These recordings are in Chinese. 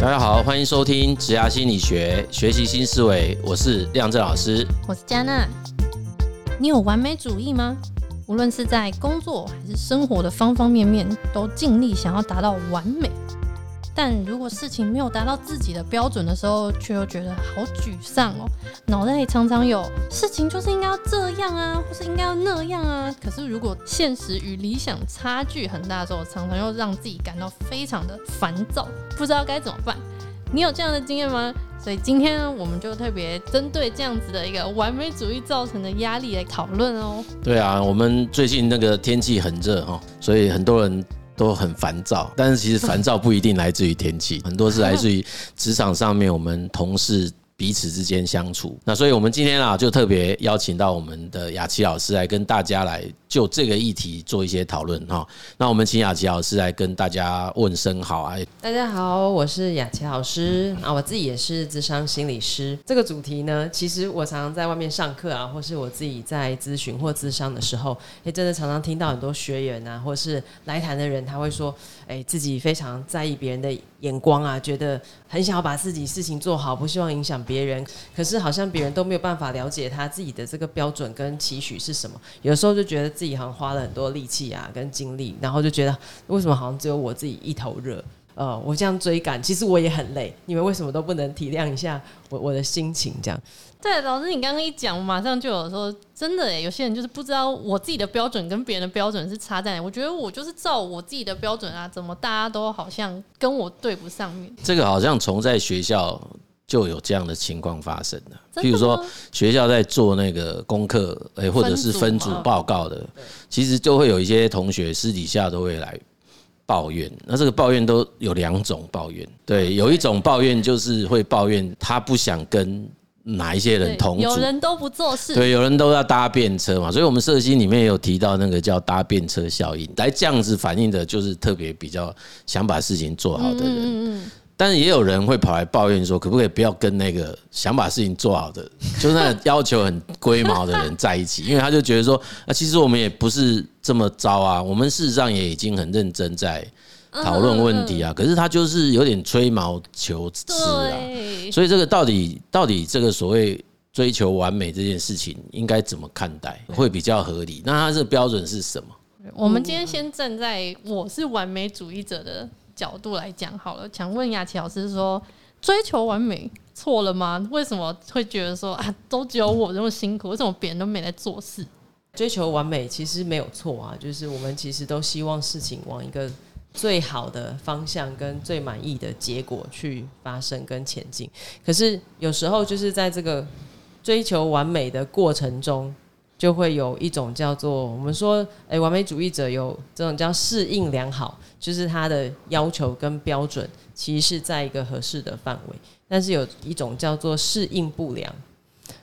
大家好，欢迎收听职涯心理学，学习新思维。我是亮正老师，我是嘉娜。你有完美主义吗？无论是在工作还是生活的方方面面，都尽力想要达到完美。但如果事情没有达到自己的标准的时候，却又觉得好沮丧哦，脑袋里常常有事情就是应该要这样啊，或是应该要那样啊。可是如果现实与理想差距很大的时候，常常又让自己感到非常的烦躁，不知道该怎么办。你有这样的经验吗？所以今天，我们就特别针对这样子的一个完美主义造成的压力来讨论哦。对啊，我们最近那个天气很热哈，所以很多人。都很烦躁，但是其实烦躁不一定来自于天气，很多是来自于职场上面我们同事彼此之间相处。那所以我们今天啊，就特别邀请到我们的雅琪老师来跟大家来。就这个议题做一些讨论哈，那我们请雅琪老师来跟大家问声好啊！大家好，我是雅琪老师啊，我自己也是咨商心理师。这个主题呢，其实我常常在外面上课啊，或是我自己在咨询或咨商的时候，也真的常常听到很多学员啊，或是来谈的人，他会说，哎，自己非常在意别人的眼光啊，觉得很想要把自己事情做好，不希望影响别人，可是好像别人都没有办法了解他自己的这个标准跟期许是什么，有时候就觉得。自己好像花了很多力气啊，跟精力，然后就觉得为什么好像只有我自己一头热？呃，我这样追赶，其实我也很累。你们为什么都不能体谅一下我我的心情？这样对，老师，你刚刚一讲，我马上就有说，真的耶，有些人就是不知道我自己的标准跟别人的标准是差在哪。我觉得我就是照我自己的标准啊，怎么大家都好像跟我对不上面？这个好像从在学校。就有这样的情况发生了，譬如说学校在做那个功课，诶，或者是分组报告的，其实就会有一些同学私底下都会来抱怨。那这个抱怨都有两种抱怨，对，有一种抱怨就是会抱怨他不想跟哪一些人同组，有人都不做事，对，有人都要搭便车嘛。所以我们社心里面也有提到那个叫搭便车效应，来这样子反映的就是特别比较想把事情做好的人。但是也有人会跑来抱怨说，可不可以不要跟那个想把事情做好的，就是那个要求很龟毛的人在一起？因为他就觉得说，啊，其实我们也不是这么糟啊，我们事实上也已经很认真在讨论问题啊。可是他就是有点吹毛求疵啊。所以这个到底到底这个所谓追求完美这件事情，应该怎么看待会比较合理？那他这个标准是什么？我们今天先站在我是完美主义者的角度来讲好了，想问雅琪老师说，追求完美错了吗？为什么会觉得说啊，都只有我这么辛苦，为什么别人都没在做事？追求完美其实没有错啊，就是我们其实都希望事情往一个最好的方向跟最满意的结果去发生跟前进。可是有时候就是在这个追求完美的过程中，就会有一种叫做我们说，诶，完美主义者有这种叫适应良好。就是他的要求跟标准其实是在一个合适的范围，但是有一种叫做适应不良。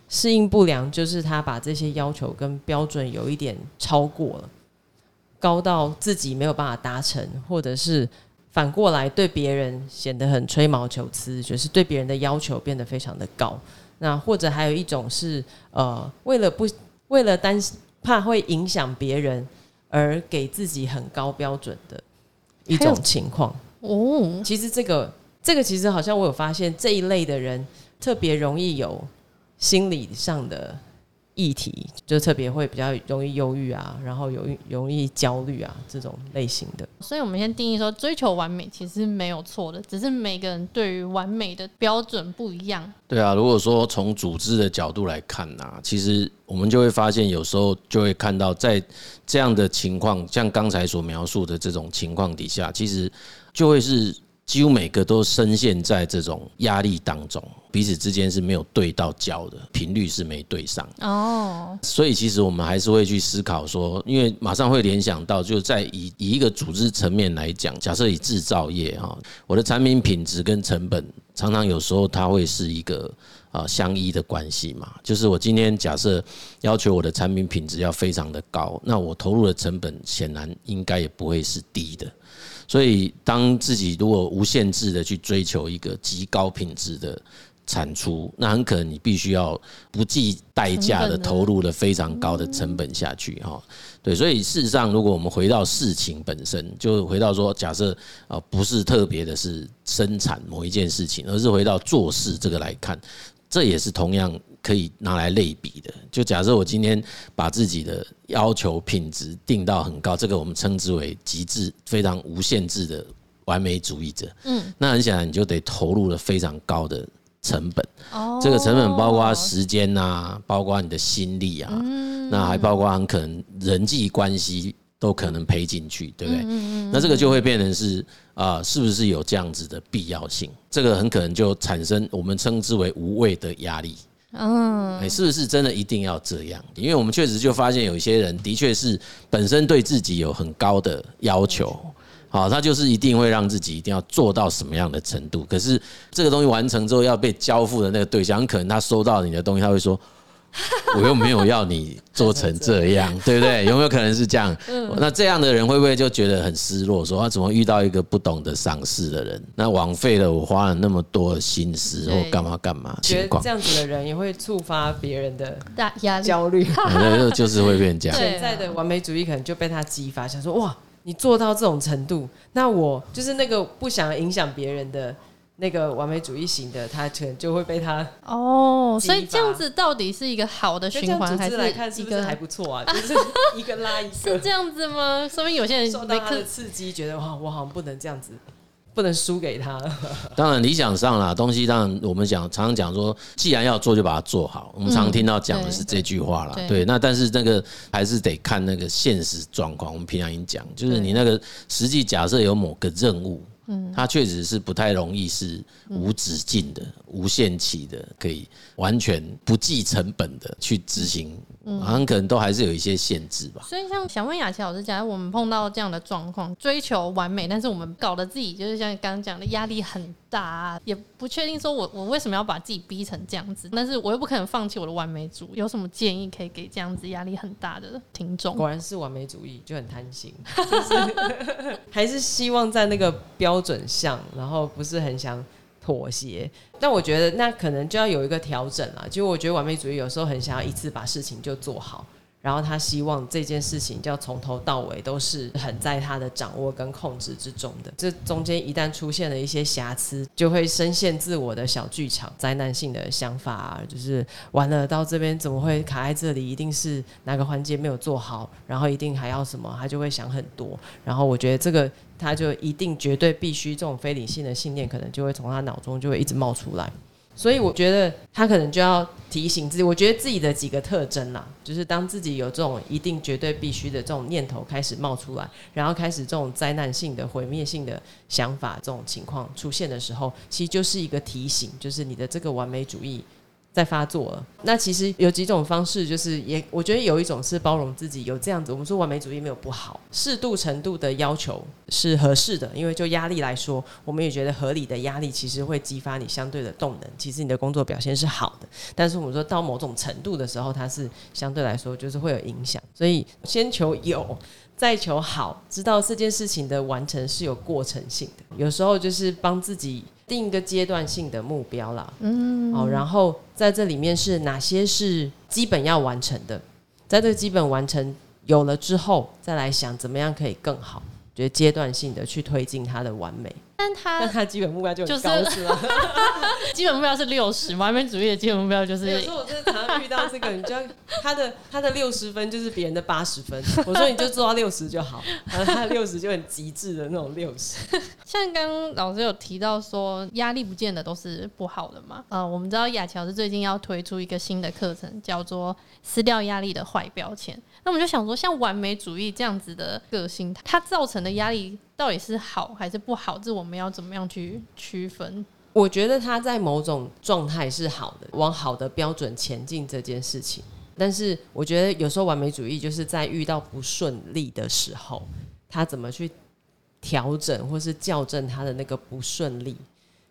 适应不良就是他把这些要求跟标准有一点超过了，高到自己没有办法达成，或者是反过来对别人显得很吹毛求疵，就是对别人的要求变得非常的高。那或者还有一种是呃，为了不为了担心怕会影响别人而给自己很高标准的。一种情况哦，其实这个这个其实好像我有发现这一类的人特别容易有心理上的议题，就特别会比较容易忧郁啊，然后容易容易焦虑啊这种类型的。所以我们先定义说，追求完美其实没有错的，只是每个人对于完美的标准不一样。对啊，如果说从组织的角度来看啊，其实我们就会发现，有时候就会看到在这样的情况，像刚才所描述的这种情况底下，其实就会是。几乎每个都深陷在这种压力当中，彼此之间是没有对到焦的，频率是没对上哦。所以其实我们还是会去思考说，因为马上会联想到，就在以以一个组织层面来讲，假设以制造业哈，我的产品品质跟成本常常有时候它会是一个啊相依的关系嘛。就是我今天假设要求我的产品品质要非常的高，那我投入的成本显然应该也不会是低的。所以，当自己如果无限制的去追求一个极高品质的产出，那很可能你必须要不计代价的投入了非常高的成本下去哈。对，所以事实上，如果我们回到事情本身，就回到说，假设啊，不是特别的是生产某一件事情，而是回到做事这个来看，这也是同样可以拿来类比的。就假设我今天把自己的要求品质定到很高，这个我们称之为极致、非常无限制的完美主义者。嗯，那很显然你就得投入了非常高的。成本，这个成本包括时间呐，包括你的心力啊，那还包括很可能人际关系都可能赔进去，对不对？那这个就会变成是啊，是不是有这样子的必要性？这个很可能就产生我们称之为无谓的压力。嗯，哎，是不是真的一定要这样？因为我们确实就发现有一些人的确是本身对自己有很高的要求。好，他就是一定会让自己一定要做到什么样的程度。可是这个东西完成之后要被交付的那个对象，可能他收到你的东西，他会说：“ 我又没有要你做成这样，对不对？”有没有可能是这样？那这样的人会不会就觉得很失落？说他怎么遇到一个不懂得赏识的人？那枉费了我花了那么多的心思或干嘛干嘛？觉得这样子的人也会触发别人的 压焦虑，那就是会变这样。现在的完美主义可能就被他激发，想说：“哇。”你做到这种程度，那我就是那个不想影响别人的那个完美主义型的，他可能就会被他哦。所以这样子到底是一个好的循环，还是来看是不是还不错啊？就是一个拉一个，是这样子吗？说明有些人受到他的刺激，觉得哇，我好像不能这样子。不能输给他。当然，理想上啦，东西当然我们讲常常讲说，既然要做，就把它做好。我们常听到讲的是这句话啦。对，那但是那个还是得看那个现实状况。我们平常已经讲，就是你那个实际假设有某个任务。嗯，它确实是不太容易是无止境的、无限期的，可以完全不计成本的去执行，好像可能都还是有一些限制吧。所以，像想问雅琪老师，假如我们碰到这样的状况，追求完美，但是我们搞得自己就是像刚刚讲的压力很大，也不确定说我我为什么要把自己逼成这样子，但是我又不可能放弃我的完美主义。有什么建议可以给这样子压力很大的听众？果然是完美主义，就很贪心，就是 还是希望在那个标。标准上，然后不是很想妥协，但我觉得那可能就要有一个调整了。就我觉得完美主义有时候很想要一次把事情就做好。然后他希望这件事情就要从头到尾都是很在他的掌握跟控制之中的。这中间一旦出现了一些瑕疵，就会深陷自我的小剧场，灾难性的想法啊，就是完了到这边怎么会卡在这里？一定是哪个环节没有做好，然后一定还要什么，他就会想很多。然后我觉得这个他就一定绝对必须这种非理性的信念，可能就会从他脑中就会一直冒出来。所以我觉得他可能就要提醒自己，我觉得自己的几个特征啦，就是当自己有这种一定绝对必须的这种念头开始冒出来，然后开始这种灾难性的毁灭性的想法这种情况出现的时候，其实就是一个提醒，就是你的这个完美主义。在发作了，那其实有几种方式，就是也我觉得有一种是包容自己，有这样子。我们说完美主义没有不好，适度程度的要求是合适的，因为就压力来说，我们也觉得合理的压力其实会激发你相对的动能，其实你的工作表现是好的。但是我们说到某种程度的时候，它是相对来说就是会有影响，所以先求有。再求好，知道这件事情的完成是有过程性的，有时候就是帮自己定一个阶段性的目标啦。嗯，好，然后在这里面是哪些是基本要完成的，在这个基本完成有了之后，再来想怎么样可以更好，觉得阶段性的去推进它的完美。但他但他基本目标就很高，是吗？基本目标是六十，完美主义的基本目标就是。有时候我真的常常遇到这个，你就他的他的六十分就是别人的八十分。我说你就做到六十就好，然后他的六十就很极致的那种六十。像刚刚老师有提到说，压力不见得都是不好的嘛。呃，我们知道雅乔是最近要推出一个新的课程，叫做“撕掉压力的坏标签”。那我们就想说，像完美主义这样子的个性，它造成的压力。到底是好还是不好？这我们要怎么样去 区分？我觉得他在某种状态是好的，往好的标准前进这件事情。但是我觉得有时候完美主义就是在遇到不顺利的时候，他怎么去调整或是校正他的那个不顺利，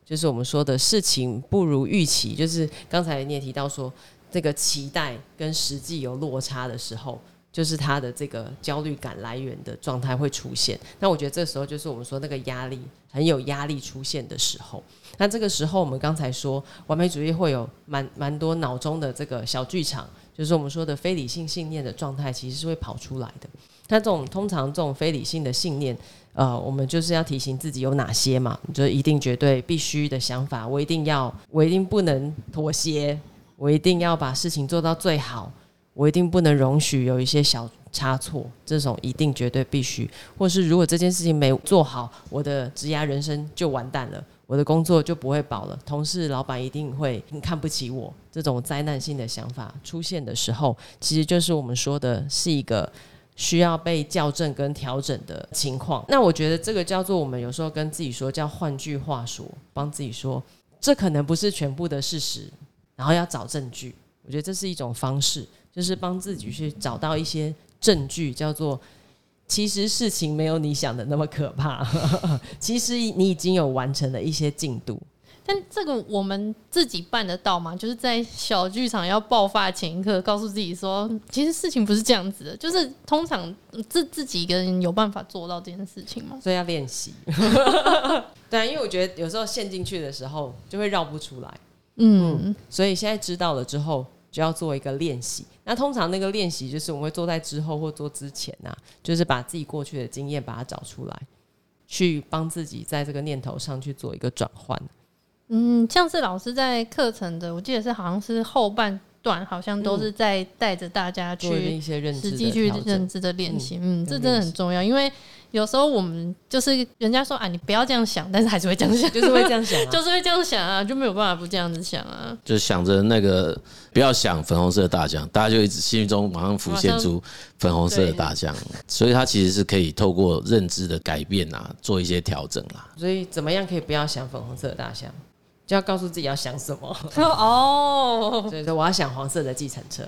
就是我们说的事情不如预期。就是刚才你也提到说，这个期待跟实际有落差的时候。就是他的这个焦虑感来源的状态会出现。那我觉得这时候就是我们说那个压力很有压力出现的时候。那这个时候我们刚才说完美主义会有蛮蛮多脑中的这个小剧场，就是我们说的非理性信念的状态，其实是会跑出来的。那这种通常这种非理性的信念。呃，我们就是要提醒自己有哪些嘛？就是一定、绝对、必须的想法，我一定要，我一定不能妥协，我一定要把事情做到最好，我一定不能容许有一些小差错。这种一定、绝对、必须，或是如果这件事情没做好，我的职涯人生就完蛋了，我的工作就不会保了，同事、老板一定会看不起我。这种灾难性的想法出现的时候，其实就是我们说的是一个。需要被校正跟调整的情况，那我觉得这个叫做我们有时候跟自己说，叫换句话说，帮自己说，这可能不是全部的事实，然后要找证据。我觉得这是一种方式，就是帮自己去找到一些证据，叫做其实事情没有你想的那么可怕，其实你已经有完成了一些进度。但这个我们自己办得到吗？就是在小剧场要爆发前一刻，告诉自己说，其实事情不是这样子的。就是通常自自己一个人有办法做到这件事情吗？所以要练习。对啊，因为我觉得有时候陷进去的时候就会绕不出来。嗯，嗯，所以现在知道了之后，就要做一个练习。那通常那个练习就是我们会做在之后或做之前啊，就是把自己过去的经验把它找出来，去帮自己在这个念头上去做一个转换。嗯，像是老师在课程的，我记得是好像是后半段，好像都是在带着大家去实际去认知的练习。嗯，嗯，这真的很重要，因为有时候我们就是人家说啊，你不要这样想，但是还是会这样想，就是会这样想，啊，就是会这样想啊，就没有办法不这样子想啊。就想着那个不要想粉红色的大象，大家就一直心中马上浮现出粉红色的大象，所以它其实是可以透过认知的改变啊，做一些调整啦。所以怎么样可以不要想粉红色的大象？就要告诉自己要想什么 哦，所以说我要想黄色的计程车，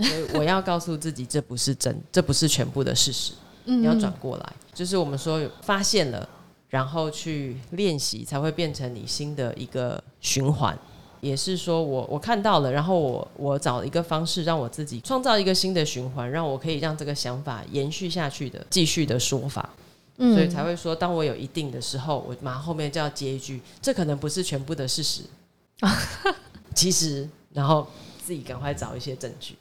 所以我要告诉自己这不是真，这不是全部的事实。你要转过来，就是我们说发现了，然后去练习，才会变成你新的一个循环。也是说我我看到了，然后我我找一个方式，让我自己创造一个新的循环，让我可以让这个想法延续下去的继续的说法。所以才会说，当我有一定的时候，我马上后面就要接一句，这可能不是全部的事实。其实，然后自己赶快找一些证据，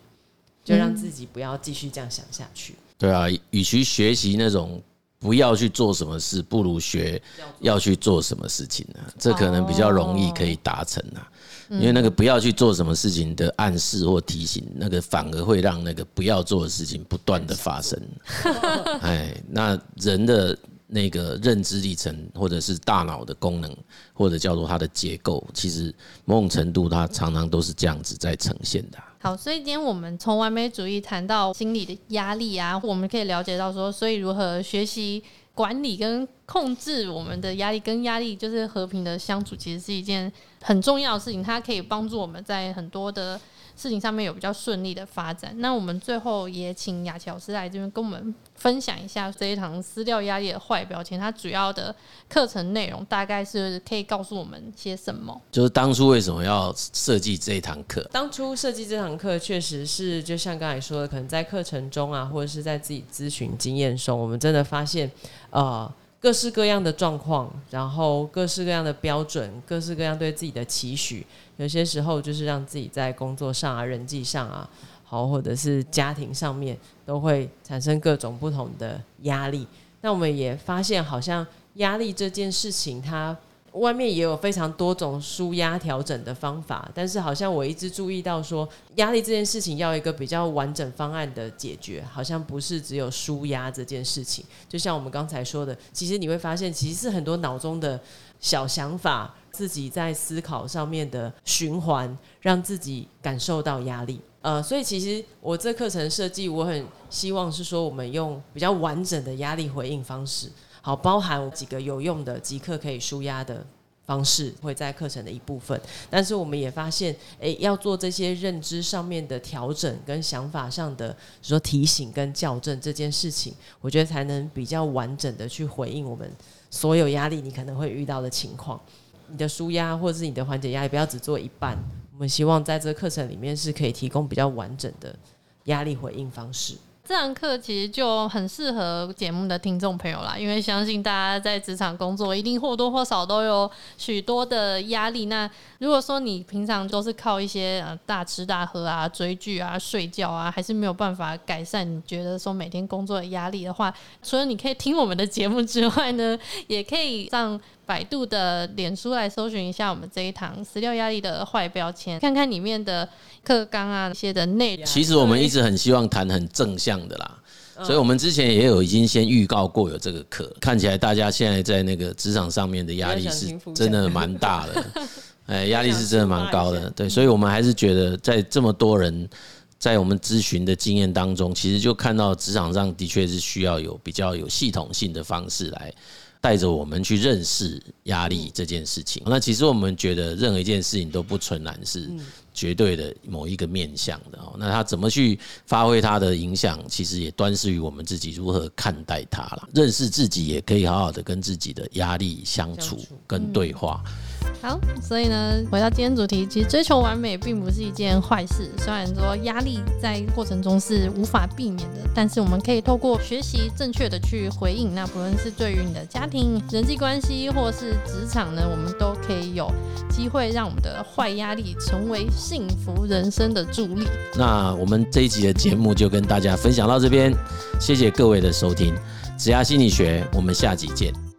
就让自己不要继续这样想下去。对啊，与其学习那种不要去做什么事，不如学要去做什么事情呢？这可能比较容易可以达成啊。因为那个不要去做什么事情的暗示或提醒，那个反而会让那个不要做的事情不断的发生。哎，那人的那个认知历程，或者是大脑的功能，或者叫做它的结构，其实某种程度它常常都是这样子在呈现的。好，所以今天我们从完美主义谈到心理的压力啊，我们可以了解到说，所以如何学习。管理跟控制我们的压力，跟压力就是和平的相处，其实是一件很重要的事情。它可以帮助我们在很多的事情上面有比较顺利的发展。那我们最后也请雅琪老师来这边跟我们分享一下这一堂撕掉压力的坏标签，它主要的课程内容大概是可以告诉我们些什么？就是当初为什么要设计这一堂课？当初设计这堂课确实是就像刚才说的，可能在课程中啊，或者是在自己咨询经验中，我们真的发现，呃，各式各样的状况，然后各式各样的标准，各式各样对自己的期许。有些时候就是让自己在工作上啊、人际上啊，好，或者是家庭上面，都会产生各种不同的压力。那我们也发现，好像压力这件事情，它外面也有非常多种舒压调整的方法。但是，好像我一直注意到说，压力这件事情要一个比较完整方案的解决，好像不是只有舒压这件事情。就像我们刚才说的，其实你会发现，其实是很多脑中的小想法。自己在思考上面的循环，让自己感受到压力。呃，所以其实我这课程设计，我很希望是说，我们用比较完整的压力回应方式，好，包含几个有用的即刻可以舒压的方式，会在课程的一部分。但是我们也发现，诶，要做这些认知上面的调整跟想法上的说提醒跟校正这件事情，我觉得才能比较完整的去回应我们所有压力你可能会遇到的情况。你的舒压或者是你的缓解压力，不要只做一半。我们希望在这个课程里面是可以提供比较完整的压力回应方式。这堂课其实就很适合节目的听众朋友啦，因为相信大家在职场工作一定或多或少都有许多的压力。那如果说你平常都是靠一些呃大吃大喝啊、追剧啊、睡觉啊，还是没有办法改善你觉得说每天工作的压力的话，除了你可以听我们的节目之外呢，也可以上百度的脸书来搜寻一下我们这一堂辞掉压力的坏标签，看看里面的课纲啊一些的内容。其实我们一直很希望谈很正向的啦，所以我们之前也有已经先预告过有这个课。看起来大家现在在那个职场上面的压力是真的蛮大的，哎，压力是真的蛮高的。对，所以我们还是觉得在这么多人在我们咨询的经验当中，其实就看到职场上的确是需要有比较有系统性的方式来。带着我们去认识压力这件事情。那其实我们觉得任何一件事情都不纯然是绝对的某一个面向的哦。那他怎么去发挥他的影响，其实也端视于我们自己如何看待他了。认识自己，也可以好好的跟自己的压力相处跟对话。好，所以呢，回到今天主题，其实追求完美并不是一件坏事。虽然说压力在过程中是无法避免的，但是我们可以透过学习正确的去回应。那不论是对于你的家庭、人际关系，或是职场呢，我们都可以有机会让我们的坏压力成为幸福人生的助力。那我们这一集的节目就跟大家分享到这边，谢谢各位的收听，子牙心理学，我们下集见。